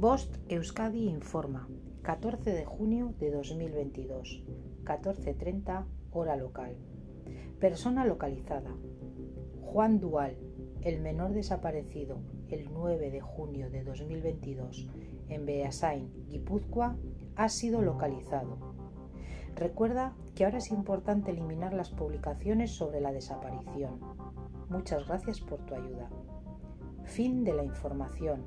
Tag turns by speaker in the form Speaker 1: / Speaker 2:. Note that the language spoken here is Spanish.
Speaker 1: Bost Euskadi informa, 14 de junio de 2022, 14.30 hora local. Persona localizada. Juan Dual, el menor desaparecido el 9 de junio de 2022 en Beasain, Guipúzcoa, ha sido localizado. Recuerda que ahora es importante eliminar las publicaciones sobre la desaparición. Muchas gracias por tu ayuda. Fin de la información.